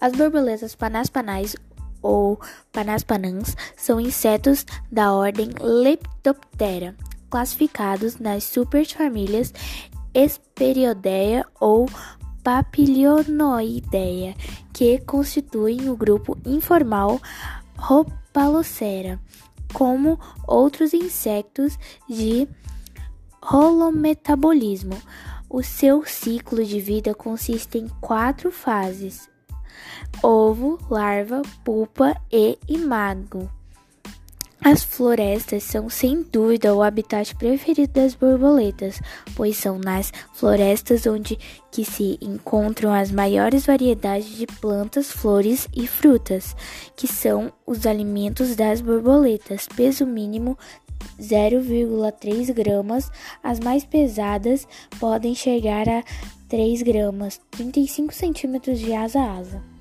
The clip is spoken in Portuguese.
As borboletas panaspanais ou panaspanãs são insetos da ordem Leptoptera, classificados nas superfamílias Hesperioidea ou Papilionoidea, que constituem o grupo informal Rhopalocera, como outros insetos de holometabolismo. O seu ciclo de vida consiste em quatro fases: ovo, larva, pupa e imago. As florestas são sem dúvida o habitat preferido das borboletas, pois são nas florestas onde que se encontram as maiores variedades de plantas, flores e frutas, que são os alimentos das borboletas. Peso mínimo 0,3 gramas, as mais pesadas podem chegar a 3 gramas, 35 centímetros de asa a asa.